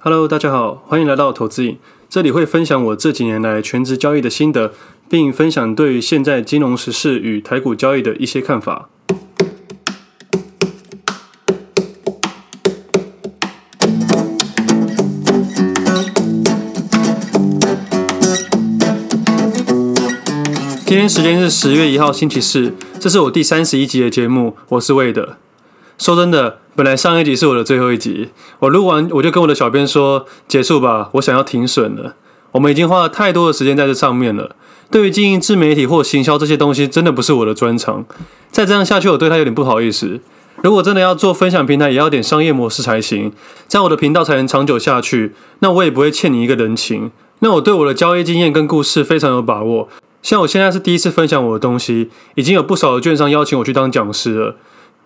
Hello，大家好，欢迎来到投资影。这里会分享我这几年来全职交易的心得，并分享对现在金融时事与台股交易的一些看法。今天时间是十月一号星期四，这是我第三十一集的节目，我是魏德。说真的，本来上一集是我的最后一集，我录完我就跟我的小编说结束吧，我想要停损了。我们已经花了太多的时间在这上面了。对于经营自媒体或行销这些东西，真的不是我的专长。再这样下去，我对他有点不好意思。如果真的要做分享平台，也要点商业模式才行，这样我的频道才能长久下去。那我也不会欠你一个人情。那我对我的交易经验跟故事非常有把握。像我现在是第一次分享我的东西，已经有不少的券商邀请我去当讲师了。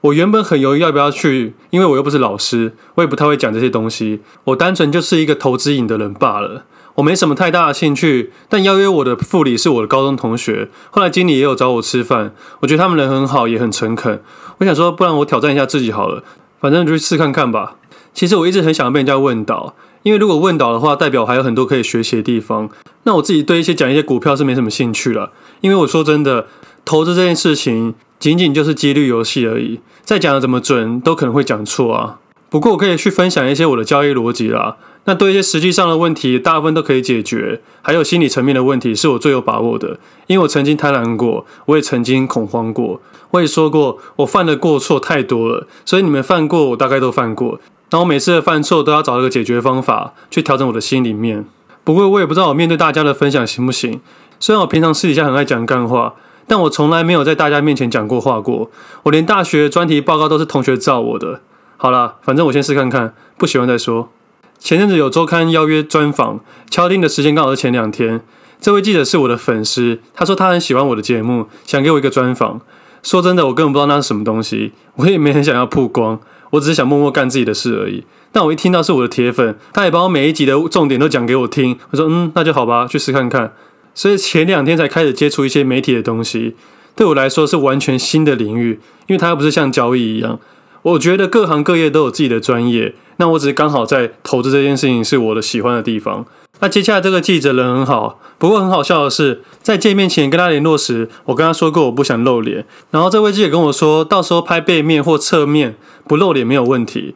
我原本很犹豫要不要去，因为我又不是老师，我也不太会讲这些东西。我单纯就是一个投资瘾的人罢了。我没什么太大的兴趣，但邀约我的副理是我的高中同学，后来经理也有找我吃饭。我觉得他们人很好，也很诚恳。我想说，不然我挑战一下自己好了，反正就去试看看吧。其实我一直很想要被人家问倒，因为如果问倒的话，代表还有很多可以学习的地方。那我自己对一些讲一些股票是没什么兴趣了，因为我说真的，投资这件事情仅仅就是几率游戏而已，再讲的怎么准都可能会讲错啊。不过我可以去分享一些我的交易逻辑啦。那对一些实际上的问题，大部分都可以解决，还有心理层面的问题是我最有把握的，因为我曾经贪婪过，我也曾经恐慌过，我也说过我犯的过错太多了，所以你们犯过，我大概都犯过。那我每次犯错都要找一个解决方法去调整我的心里面。不过我也不知道我面对大家的分享行不行。虽然我平常私底下很爱讲干话，但我从来没有在大家面前讲过话过。我连大学专题报告都是同学照我的。好啦，反正我先试看看，不喜欢再说。前阵子有周刊邀约专访，敲定的时间刚好是前两天。这位记者是我的粉丝，他说他很喜欢我的节目，想给我一个专访。说真的，我根本不知道那是什么东西，我也没很想要曝光，我只是想默默干自己的事而已。但我一听到是我的铁粉，他也把我每一集的重点都讲给我听。我说嗯，那就好吧，去试看看。所以前两天才开始接触一些媒体的东西，对我来说是完全新的领域，因为它又不是像交易一样。我觉得各行各业都有自己的专业，那我只是刚好在投资这件事情是我的喜欢的地方。那接下来这个记者人很好，不过很好笑的是，在见面前跟他联络时，我跟他说过我不想露脸，然后这位记者跟我说，到时候拍背面或侧面不露脸没有问题。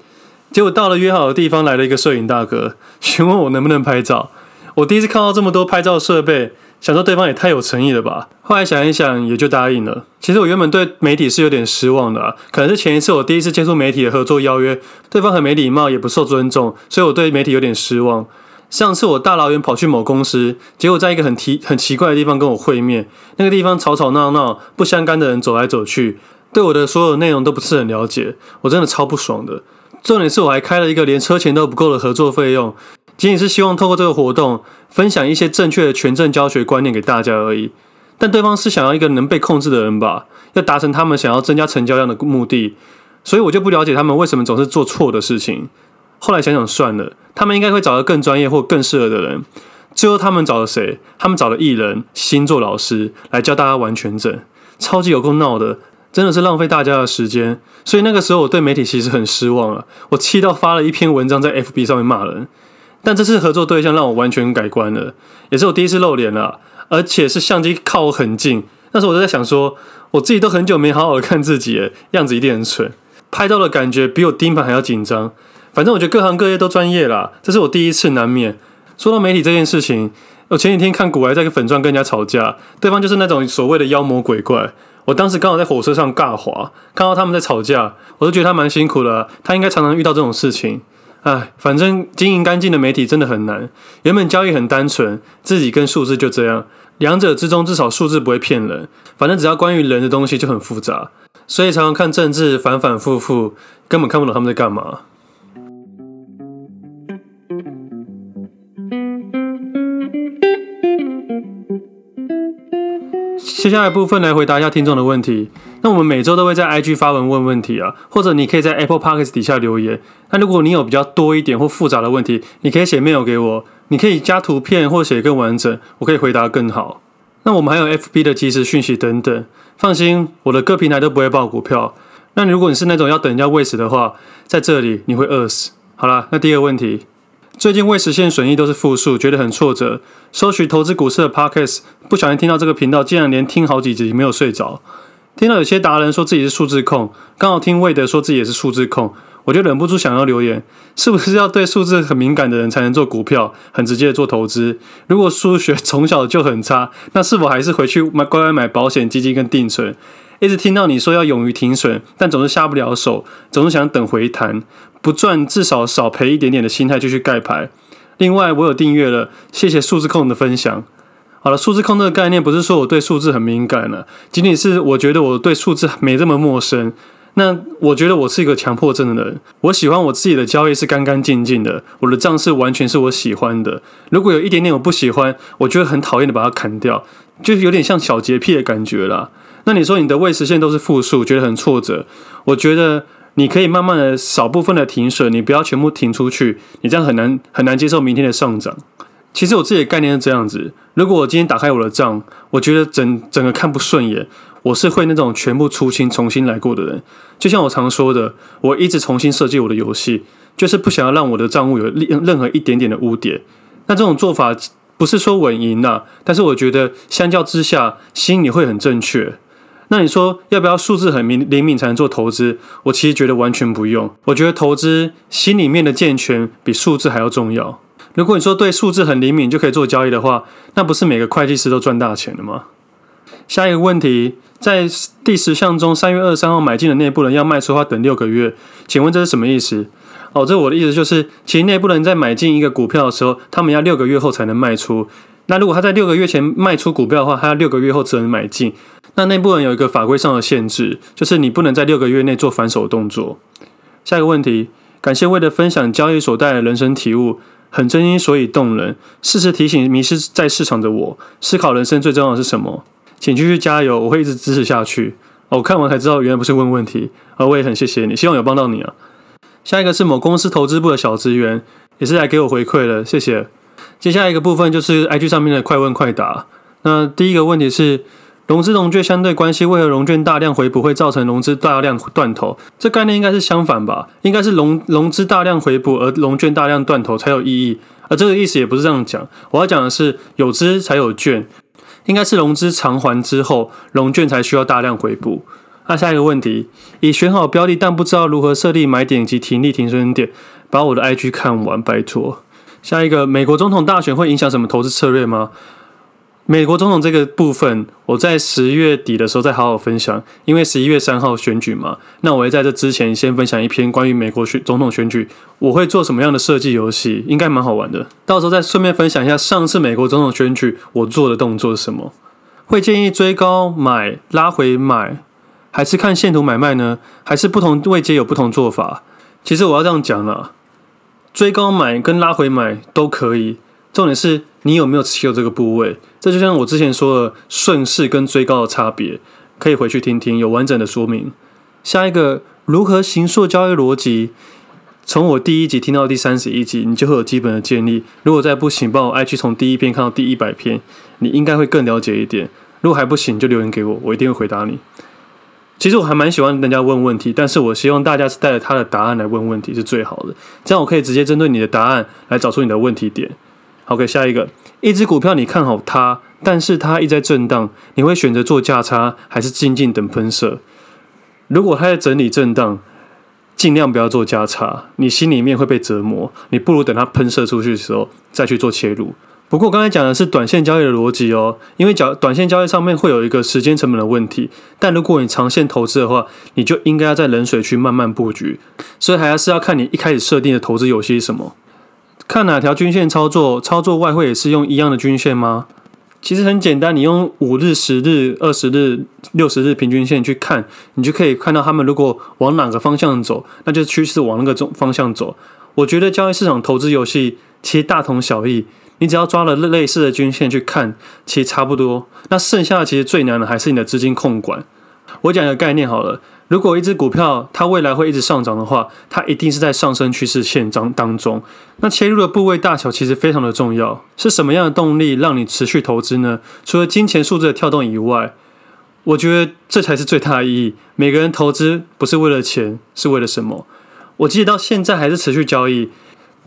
结果到了约好的地方，来了一个摄影大哥，询问我能不能拍照。我第一次看到这么多拍照设备。想说对方也太有诚意了吧，后来想一想也就答应了。其实我原本对媒体是有点失望的啊，可能是前一次我第一次接触媒体的合作邀约，对方很没礼貌，也不受尊重，所以我对媒体有点失望。上次我大老远跑去某公司，结果在一个很奇很奇怪的地方跟我会面，那个地方吵吵闹闹，不相干的人走来走去，对我的所有内容都不是很了解，我真的超不爽的。重点是我还开了一个连车钱都不够的合作费用。仅仅是希望透过这个活动分享一些正确的权证教学观念给大家而已，但对方是想要一个能被控制的人吧，要达成他们想要增加成交量的目的，所以我就不了解他们为什么总是做错的事情。后来想想算了，他们应该会找到更专业或更适合的人。最后他们找了谁？他们找了艺人、星座老师来教大家玩权证，超级有够闹的，真的是浪费大家的时间。所以那个时候我对媒体其实很失望了，我气到发了一篇文章在 FB 上面骂人。但这次合作对象让我完全改观了，也是我第一次露脸了，而且是相机靠我很近。那时候我就在想说，我自己都很久没好好看自己了，样子一定很蠢。拍照的感觉比我盯盘还要紧张。反正我觉得各行各业都专业啦，这是我第一次难免。说到媒体这件事情，我前几天看古埃在跟粉钻跟人家吵架，对方就是那种所谓的妖魔鬼怪。我当时刚好在火车上尬滑，看到他们在吵架，我就觉得他蛮辛苦的，他应该常常遇到这种事情。唉，反正经营干净的媒体真的很难。原本交易很单纯，自己跟数字就这样，两者之中至少数字不会骗人。反正只要关于人的东西就很复杂，所以常常看政治反反复复，根本看不懂他们在干嘛。接下来部分来回答一下听众的问题。那我们每周都会在 IG 发文问问题啊，或者你可以在 Apple Podcast 底下留言。那如果你有比较多一点或复杂的问题，你可以写 mail 给我，你可以加图片或写更完整，我可以回答更好。那我们还有 FB 的即时讯息等等。放心，我的各平台都不会爆股票。那如果你是那种要等人家喂食的话，在这里你会饿死。好了，那第二个问题。最近未实现损益都是负数，觉得很挫折。收取投资股市的 Podcast，不小心听到这个频道，竟然连听好几集没有睡着。听到有些达人说自己是数字控，刚好听魏德说自己也是数字控，我就忍不住想要留言：是不是要对数字很敏感的人才能做股票，很直接的做投资？如果数学从小就很差，那是否还是回去买乖乖买保险基金跟定存？一直听到你说要勇于停损，但总是下不了手，总是想等回弹。不赚至少少赔一点点的心态就去盖牌。另外，我有订阅了，谢谢数字控的分享。好了，数字控这个概念不是说我对数字很敏感了，仅仅是我觉得我对数字没这么陌生。那我觉得我是一个强迫症的人，我喜欢我自己的交易是干干净净的，我的账是完全是我喜欢的。如果有一点点我不喜欢，我就会很讨厌的把它砍掉，就是有点像小洁癖的感觉啦。那你说你的未实现都是负数，觉得很挫折，我觉得。你可以慢慢的少部分的停损，你不要全部停出去，你这样很难很难接受明天的上涨。其实我自己的概念是这样子：如果我今天打开我的账，我觉得整整个看不顺眼，我是会那种全部出清、重新来过的人。就像我常说的，我一直重新设计我的游戏，就是不想要让我的账务有任任何一点点的污点。那这种做法不是说稳赢呐，但是我觉得相较之下，心里会很正确。那你说要不要数字很敏灵敏才能做投资？我其实觉得完全不用。我觉得投资心里面的健全比数字还要重要。如果你说对数字很灵敏就可以做交易的话，那不是每个会计师都赚大钱的吗？下一个问题，在第十项中，三月二十三号买进的内部人要卖出的话，等六个月，请问这是什么意思？哦，这我的意思就是，其实内部人在买进一个股票的时候，他们要六个月后才能卖出。那如果他在六个月前卖出股票的话，他要六个月后才能买进。那内部人有一个法规上的限制，就是你不能在六个月内做反手动作。下一个问题，感谢魏的分享，交易所带来的人生体悟，很真心所以动人，适时提醒迷失在市场的我，思考人生最重要的是什么？请继续加油，我会一直支持下去。哦，我看完才知道原来不是问问题，而我也很谢谢你，希望有帮到你啊。下一个是某公司投资部的小职员，也是来给我回馈了，谢谢。接下来一个部分就是 IG 上面的快问快答。那第一个问题是，融资融券相对关系，为何融券大量回补会造成融资大量断头？这概念应该是相反吧？应该是融融资大量回补，而融券大量断头才有意义。而这个意思也不是这样讲。我要讲的是，有资才有券，应该是融资偿还之后，融券才需要大量回补。那下一个问题，已选好标的，但不知道如何设立买点及停利停损点，把我的 IG 看完，拜托。下一个，美国总统大选会影响什么投资策略吗？美国总统这个部分，我在十月底的时候再好好分享，因为十一月三号选举嘛。那我会在这之前先分享一篇关于美国选总统选举，我会做什么样的设计游戏，应该蛮好玩的。到时候再顺便分享一下上次美国总统选举我做的动作是什么。会建议追高买、拉回买，还是看线图买卖呢？还是不同位阶有不同做法？其实我要这样讲了。追高买跟拉回买都可以，重点是你有没有持有这个部位。这就像我之前说的顺势跟追高的差别，可以回去听听，有完整的说明。下一个如何形塑交易逻辑？从我第一集听到第三十一集，你就会有基本的建立。如果再不行，帮我 IG 从第一篇看到第一百篇，你应该会更了解一点。如果还不行，就留言给我，我一定会回答你。其实我还蛮喜欢人家问问题，但是我希望大家是带着他的答案来问问题是最好的，这样我可以直接针对你的答案来找出你的问题点。OK，下一个，一只股票你看好它，但是它一直在震荡，你会选择做价差还是静静等喷射？如果它在整理震荡，尽量不要做价差，你心里面会被折磨，你不如等它喷射出去的时候再去做切入。不过刚才讲的是短线交易的逻辑哦，因为讲短线交易上面会有一个时间成本的问题，但如果你长线投资的话，你就应该要在冷水区慢慢布局，所以还是要看你一开始设定的投资游戏是什么，看哪条均线操作，操作外汇也是用一样的均线吗？其实很简单，你用五日、十日、二十日、六十日平均线去看，你就可以看到他们如果往哪个方向走，那就趋势往那个中方向走。我觉得交易市场投资游戏其实大同小异。你只要抓了类似的均线去看，其实差不多。那剩下的其实最难的还是你的资金控管。我讲一个概念好了，如果一只股票它未来会一直上涨的话，它一定是在上升趋势线当当中。那切入的部位大小其实非常的重要。是什么样的动力让你持续投资呢？除了金钱数字的跳动以外，我觉得这才是最大的意义。每个人投资不是为了钱，是为了什么？我记得到现在还是持续交易。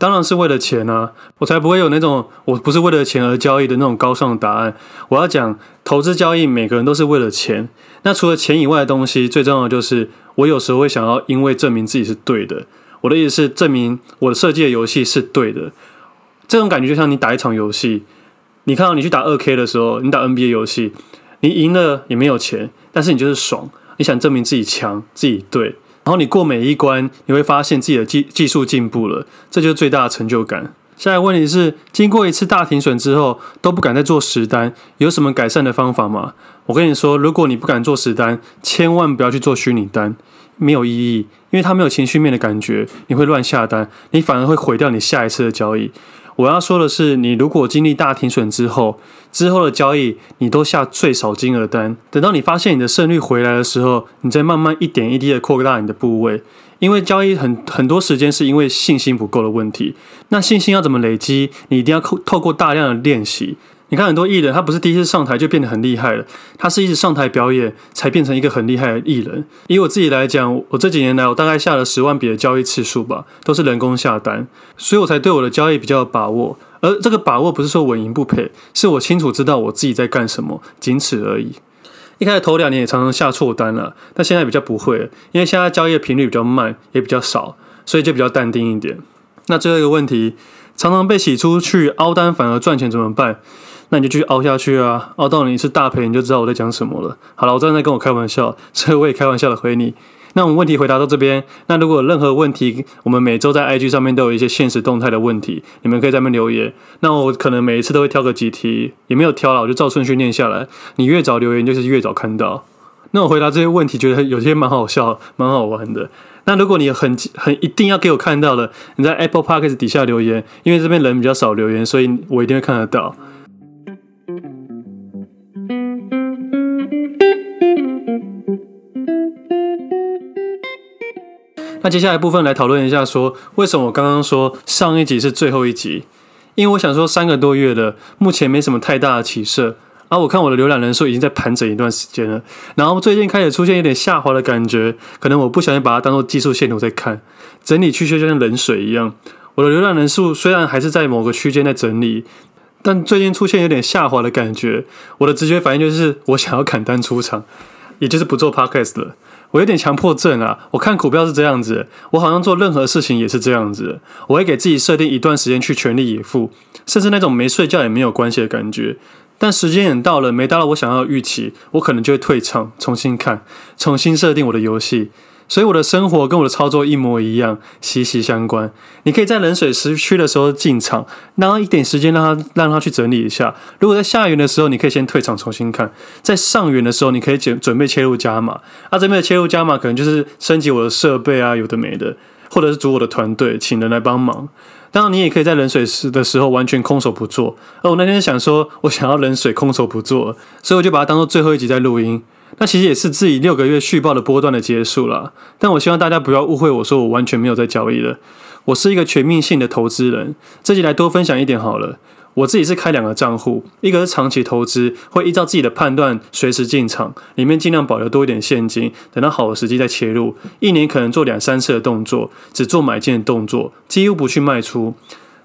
当然是为了钱啊！我才不会有那种我不是为了钱而交易的那种高尚的答案。我要讲投资交易，每个人都是为了钱。那除了钱以外的东西，最重要的就是我有时候会想要，因为证明自己是对的。我的意思是证明我的设计的游戏是对的。这种感觉就像你打一场游戏，你看到你去打二 K 的时候，你打 NBA 游戏，你赢了也没有钱，但是你就是爽，你想证明自己强，自己对。然后你过每一关，你会发现自己的技技术进步了，这就是最大的成就感。下一个问题是，经过一次大停损之后都不敢再做实单，有什么改善的方法吗？我跟你说，如果你不敢做实单，千万不要去做虚拟单，没有意义，因为它没有情绪面的感觉，你会乱下单，你反而会毁掉你下一次的交易。我要说的是，你如果经历大停损之后，之后的交易你都下最少金额单，等到你发现你的胜率回来的时候，你再慢慢一点一滴的扩大你的部位，因为交易很很多时间是因为信心不够的问题。那信心要怎么累积？你一定要透透过大量的练习。你看很多艺人，他不是第一次上台就变得很厉害了，他是一直上台表演才变成一个很厉害的艺人。以我自己来讲，我这几年来我大概下了十万笔的交易次数吧，都是人工下单，所以我才对我的交易比较有把握。而这个把握不是说稳赢不赔，是我清楚知道我自己在干什么，仅此而已。一开始头两年也常常下错单了，但现在比较不会了，因为现在交易的频率比较慢，也比较少，所以就比较淡定一点。那最后一个问题，常常被洗出去凹单反而赚钱怎么办？那你就继续凹下去啊，凹到你是大赔，你就知道我在讲什么了。好了，我正在跟我开玩笑，所以我也开玩笑的回你。那我们问题回答到这边。那如果有任何问题，我们每周在 IG 上面都有一些限时动态的问题，你们可以在那边留言。那我可能每一次都会挑个几题，也没有挑了，我就照顺序念下来。你越早留言，就是越早看到。那我回答这些问题，觉得有些蛮好笑，蛮好玩的。那如果你很很一定要给我看到的，你在 Apple Podcast 底下留言，因为这边人比较少留言，所以我一定会看得到。那接下来部分来讨论一下，说为什么我刚刚说上一集是最后一集？因为我想说三个多月了，目前没什么太大的起色。啊，我看我的浏览人数已经在盘整一段时间了，然后最近开始出现一点下滑的感觉，可能我不小心把它当做技术线图在看，整理区就像冷水一样。我的浏览人数虽然还是在某个区间在整理，但最近出现有点下滑的感觉，我的直觉反应就是我想要砍单出场，也就是不做 podcast 了。我有点强迫症啊！我看股票是这样子，我好像做任何事情也是这样子。我会给自己设定一段时间去全力以赴，甚至那种没睡觉也没有关系的感觉。但时间也到了，没达到我想要的预期，我可能就会退场，重新看，重新设定我的游戏。所以我的生活跟我的操作一模一样，息息相关。你可以在冷水时区的时候进场，让一点时间让它让它去整理一下。如果在下缘的时候，你可以先退场重新看。在上缘的时候，你可以准准备切入加码。啊，这边的切入加码可能就是升级我的设备啊，有的没的，或者是组我的团队，请人来帮忙。当然，你也可以在冷水时的时候完全空手不做。而我那天想说，我想要冷水空手不做，所以我就把它当做最后一集在录音。那其实也是自己六个月续报的波段的结束了，但我希望大家不要误会我说我完全没有在交易了，我是一个全面性的投资人。这集来多分享一点好了，我自己是开两个账户，一个是长期投资，会依照自己的判断随时进场，里面尽量保留多一点现金，等到好的时机再切入。一年可能做两三次的动作，只做买进的动作，几乎不去卖出。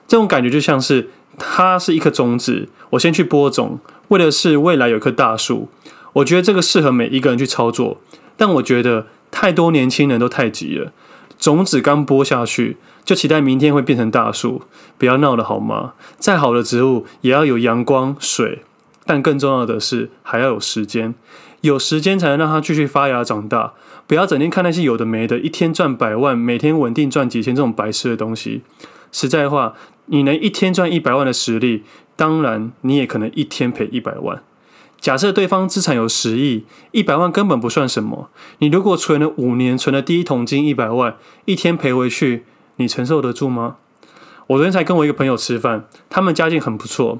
这种感觉就像是它是一颗种子，我先去播种，为的是未来有棵大树。我觉得这个适合每一个人去操作，但我觉得太多年轻人都太急了，种子刚播下去就期待明天会变成大树，不要闹了好吗？再好的植物也要有阳光、水，但更重要的是还要有时间，有时间才能让它继续发芽长大。不要整天看那些有的没的，一天赚百万，每天稳定赚几千这种白痴的东西。实在话，你能一天赚一百万的实力，当然你也可能一天赔一百万。假设对方资产有十亿，一百万根本不算什么。你如果存了五年，存了第一桶金一百万，一天赔回去，你承受得住吗？我昨天才跟我一个朋友吃饭，他们家境很不错。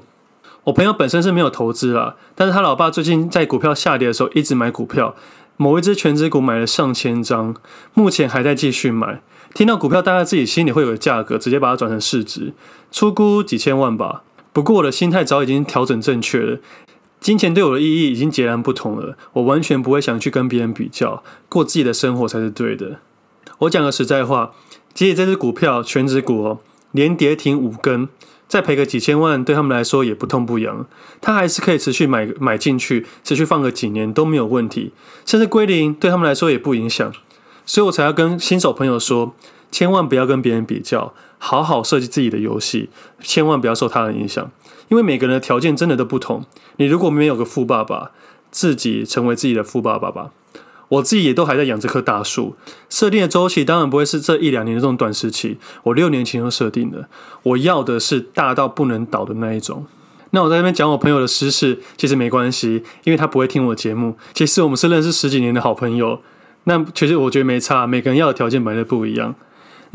我朋友本身是没有投资啦，但是他老爸最近在股票下跌的时候一直买股票，某一只全值股买了上千张，目前还在继续买。听到股票，大概自己心里会有个价格，直接把它转成市值，出估几千万吧。不过我的心态早已经调整正确了。金钱对我的意义已经截然不同了，我完全不会想去跟别人比较，过自己的生活才是对的。我讲个实在话，即使这支股票全指股哦，连跌停五根，再赔个几千万，对他们来说也不痛不痒，他还是可以持续买买进去，持续放个几年都没有问题，甚至归零对他们来说也不影响，所以我才要跟新手朋友说，千万不要跟别人比较，好好设计自己的游戏，千万不要受他人影响，因为每个人的条件真的都不同，你如果没有个富爸爸，自己成为自己的富爸爸吧。我自己也都还在养这棵大树，设定的周期当然不会是这一两年的这种短时期。我六年前就设定了，我要的是大到不能倒的那一种。那我在那边讲我朋友的私事，其实没关系，因为他不会听我节目。其实我们是认识十几年的好朋友，那其实我觉得没差，每个人要的条件本来就不一样。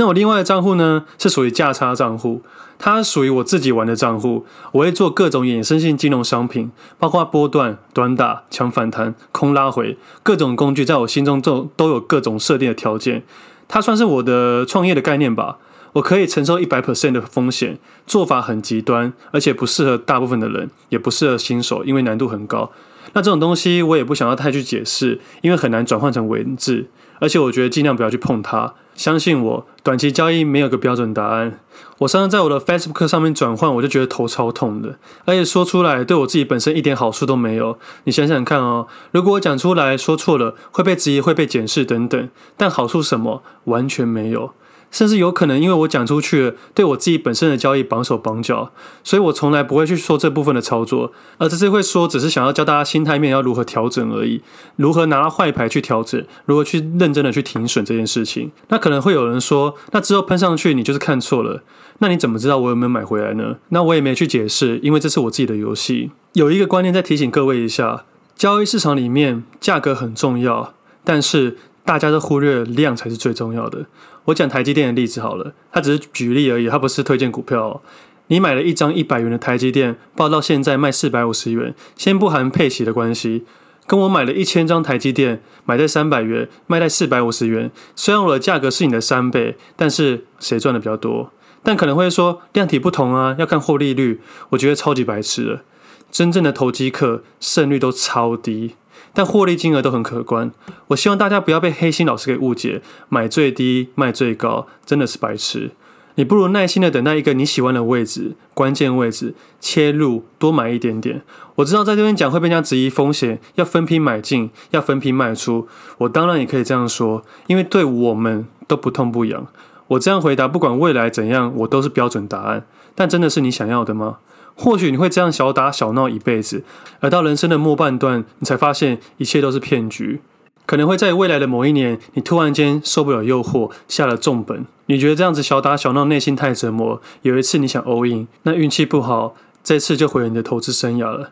那我另外的账户呢，是属于价差账户，它属于我自己玩的账户。我会做各种衍生性金融商品，包括波段、短打、抢反弹、空拉回，各种工具，在我心中都都有各种设定的条件。它算是我的创业的概念吧。我可以承受一百 percent 的风险，做法很极端，而且不适合大部分的人，也不适合新手，因为难度很高。那这种东西我也不想要太去解释，因为很难转换成文字。而且我觉得尽量不要去碰它。相信我，短期交易没有个标准答案。我上次在我的 Facebook 上面转换，我就觉得头超痛的，而且说出来对我自己本身一点好处都没有。你想想看哦，如果我讲出来说错了，会被质疑，会被检视等等，但好处什么？完全没有。甚至有可能因为我讲出去，对我自己本身的交易绑手绑脚，所以我从来不会去说这部分的操作，而只是会说，只是想要教大家心态面要如何调整而已，如何拿到坏牌去调整，如何去认真的去停损这件事情。那可能会有人说，那之后喷上去你就是看错了，那你怎么知道我有没有买回来呢？那我也没去解释，因为这是我自己的游戏。有一个观念在提醒各位一下，交易市场里面价格很重要，但是大家都忽略量才是最重要的。我讲台积电的例子好了，它只是举例而已，它不是推荐股票。你买了一张一百元的台积电，报到现在卖四百五十元，先不含配息的关系，跟我买了一千张台积电，买在三百元，卖在四百五十元，虽然我的价格是你的三倍，但是谁赚的比较多？但可能会说量体不同啊，要看获利率。我觉得超级白痴了，真正的投机客胜率都超低。但获利金额都很可观，我希望大家不要被黑心老师给误解，买最低卖最高真的是白痴。你不如耐心的等待一个你喜欢的位置，关键位置切入，多买一点点。我知道在这边讲会被人家质疑风险，要分批买进，要分批卖出。我当然也可以这样说，因为对我们都不痛不痒。我这样回答，不管未来怎样，我都是标准答案。但真的是你想要的吗？或许你会这样小打小闹一辈子，而到人生的末半段，你才发现一切都是骗局。可能会在未来的某一年，你突然间受不了诱惑，下了重本。你觉得这样子小打小闹，内心太折磨。有一次你想 all in，那运气不好，这次就毁了你的投资生涯了。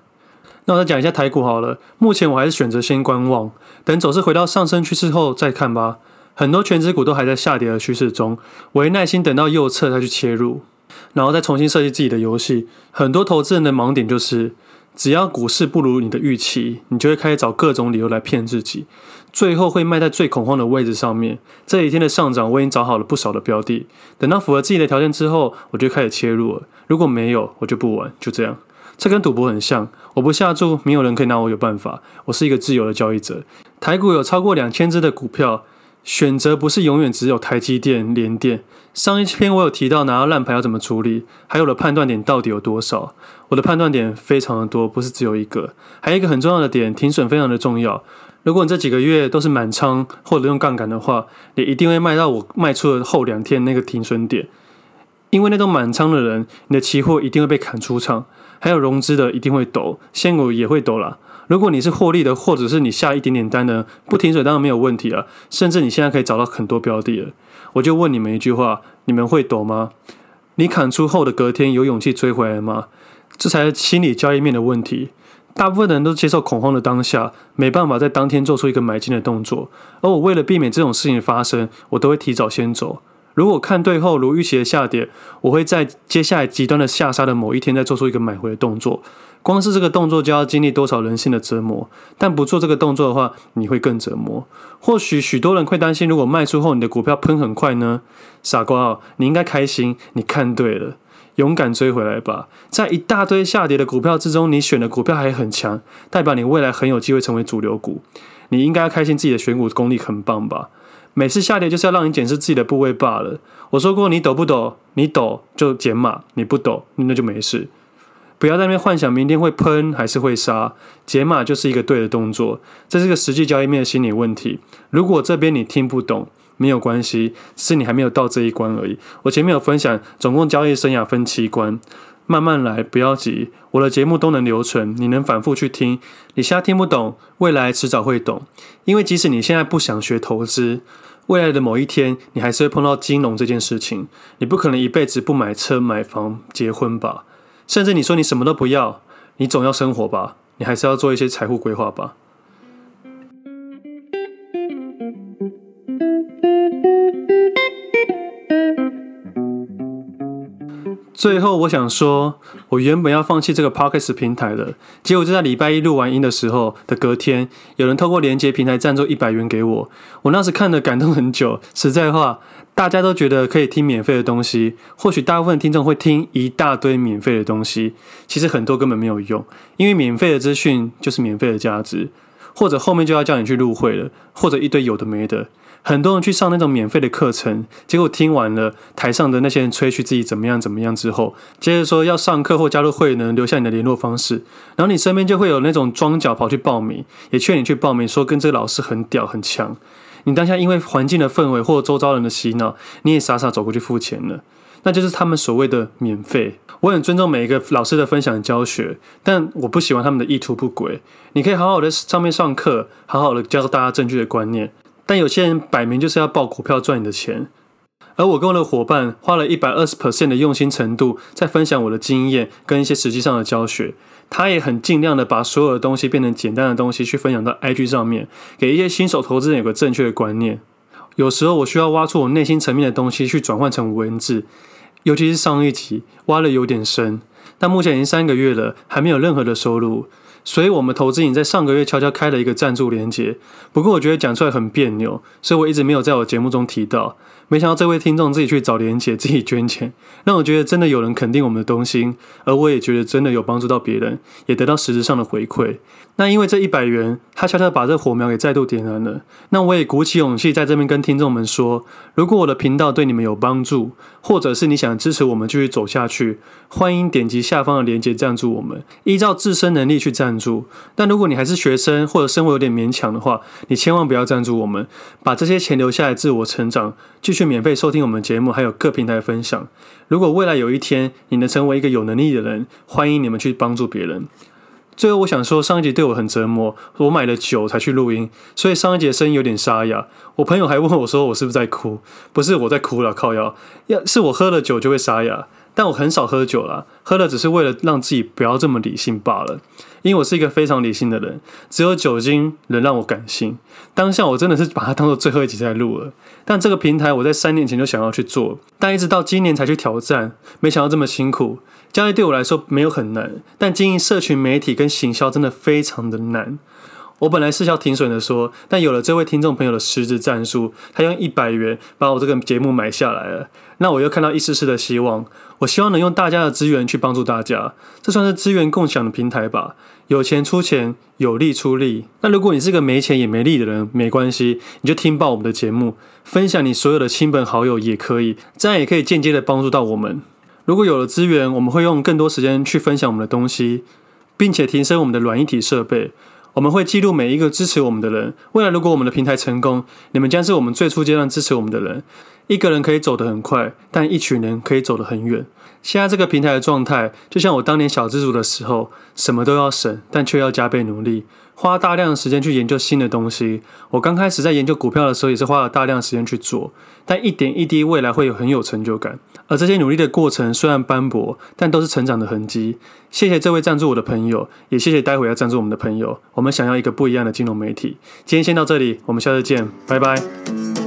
那我再讲一下台股好了，目前我还是选择先观望，等走势回到上升趋势后再看吧。很多全值股都还在下跌的趋势中，我会耐心等到右侧再去切入。然后再重新设计自己的游戏。很多投资人的盲点就是，只要股市不如你的预期，你就会开始找各种理由来骗自己，最后会卖在最恐慌的位置上面。这几天的上涨，我已经找好了不少的标的，等到符合自己的条件之后，我就开始切入了。如果没有，我就不玩，就这样。这跟赌博很像，我不下注，没有人可以拿我有办法。我是一个自由的交易者。台股有超过两千只的股票。选择不是永远只有台积电、联电。上一篇我有提到拿到烂牌要怎么处理，还有的判断点到底有多少？我的判断点非常的多，不是只有一个。还有一个很重要的点，停损非常的重要。如果你这几个月都是满仓或者用杠杆的话，你一定会卖到我卖出的后两天那个停损点。因为那种满仓的人，你的期货一定会被砍出场，还有融资的一定会抖，现股也会抖啦。如果你是获利的，或者是你下一点点单呢，不停水当然没有问题了。甚至你现在可以找到很多标的了。我就问你们一句话：你们会抖吗？你砍出后的隔天有勇气追回来吗？这才是心理交易面的问题。大部分人都接受恐慌的当下，没办法在当天做出一个买进的动作。而我为了避免这种事情发生，我都会提早先走。如果看对后如预期的下跌，我会在接下来极端的下杀的某一天再做出一个买回的动作。光是这个动作就要经历多少人性的折磨，但不做这个动作的话，你会更折磨。或许许多人会担心，如果卖出后你的股票喷很快呢？傻瓜哦，你应该开心，你看对了，勇敢追回来吧。在一大堆下跌的股票之中，你选的股票还很强，代表你未来很有机会成为主流股。你应该开心自己的选股功力很棒吧。每次下跌就是要让你检视自己的部位罢了。我说过，你抖不抖？你抖就减码，你不抖那就没事。不要在那边幻想明天会喷还是会杀，解码就是一个对的动作。这是个实际交易面的心理问题。如果这边你听不懂，没有关系，只是你还没有到这一关而已。我前面有分享，总共交易生涯分七关，慢慢来，不要急。我的节目都能留存，你能反复去听。你现在听不懂，未来迟早会懂。因为即使你现在不想学投资，未来的某一天，你还是会碰到金融这件事情。你不可能一辈子不买车、买房、结婚吧？甚至你说你什么都不要，你总要生活吧？你还是要做一些财富规划吧？最后，我想说，我原本要放弃这个 Podcast 平台了，结果就在礼拜一录完音的时候的隔天，有人透过连接平台赞助一百元给我。我那时看得感动很久。实在话。大家都觉得可以听免费的东西，或许大部分听众会听一大堆免费的东西，其实很多根本没有用，因为免费的资讯就是免费的价值，或者后面就要叫你去入会了，或者一堆有的没的。很多人去上那种免费的课程，结果听完了台上的那些人吹嘘自己怎么样怎么样之后，接着说要上课或加入会员，留下你的联络方式，然后你身边就会有那种装脚跑去报名，也劝你去报名，说跟这个老师很屌很强。你当下因为环境的氛围或周遭人的洗脑，你也傻傻走过去付钱了，那就是他们所谓的免费。我很尊重每一个老师的分享教学，但我不喜欢他们的意图不轨。你可以好好的上面上课，好好的教大家正确的观念，但有些人摆明就是要报股票赚你的钱。而我跟我的伙伴花了一百二十 percent 的用心程度，在分享我的经验跟一些实际上的教学。他也很尽量的把所有的东西变成简单的东西去分享到 IG 上面，给一些新手投资人有个正确的观念。有时候我需要挖出我内心层面的东西去转换成文字，尤其是上一集挖了有点深，但目前已经三个月了，还没有任何的收入。所以，我们投资瘾在上个月悄悄开了一个赞助连接，不过我觉得讲出来很别扭，所以我一直没有在我节目中提到。没想到这位听众自己去找连结，自己捐钱，让我觉得真的有人肯定我们的东西，而我也觉得真的有帮助到别人，也得到实质上的回馈。那因为这一百元，他悄悄把这火苗给再度点燃了。那我也鼓起勇气在这边跟听众们说，如果我的频道对你们有帮助，或者是你想支持我们继续走下去，欢迎点击下方的连接赞助我们，依照自身能力去赞助。但如果你还是学生或者生活有点勉强的话，你千万不要赞助我们，把这些钱留下来自我成长，继续去免费收听我们节目，还有各平台分享。如果未来有一天你能成为一个有能力的人，欢迎你们去帮助别人。最后，我想说，上一集对我很折磨，我买了酒才去录音，所以上一集的声音有点沙哑。我朋友还问我说，我是不是在哭？不是我在哭了，靠药，要是我喝了酒就会沙哑。但我很少喝酒啦，喝了只是为了让自己不要这么理性罢了。因为我是一个非常理性的人，只有酒精能让我感性。当下我真的是把它当做最后一集在录了。但这个平台我在三年前就想要去做，但一直到今年才去挑战，没想到这么辛苦。交易对我来说没有很难，但经营社群媒体跟行销真的非常的难。我本来是要停损的说，但有了这位听众朋友的实质战术，他用一百元把我这个节目买下来了。那我又看到一丝丝的希望。我希望能用大家的资源去帮助大家，这算是资源共享的平台吧。有钱出钱，有力出力。那如果你是个没钱也没力的人，没关系，你就听爆我们的节目，分享你所有的亲朋好友也可以，这样也可以间接的帮助到我们。如果有了资源，我们会用更多时间去分享我们的东西，并且提升我们的软一体设备。我们会记录每一个支持我们的人。未来如果我们的平台成功，你们将是我们最初阶段支持我们的人。一个人可以走得很快，但一群人可以走得很远。现在这个平台的状态，就像我当年小资组的时候，什么都要省，但却要加倍努力。花大量的时间去研究新的东西。我刚开始在研究股票的时候，也是花了大量的时间去做，但一点一滴，未来会有很有成就感。而这些努力的过程虽然斑驳，但都是成长的痕迹。谢谢这位赞助我的朋友，也谢谢待会要赞助我们的朋友。我们想要一个不一样的金融媒体。今天先到这里，我们下次见，拜拜。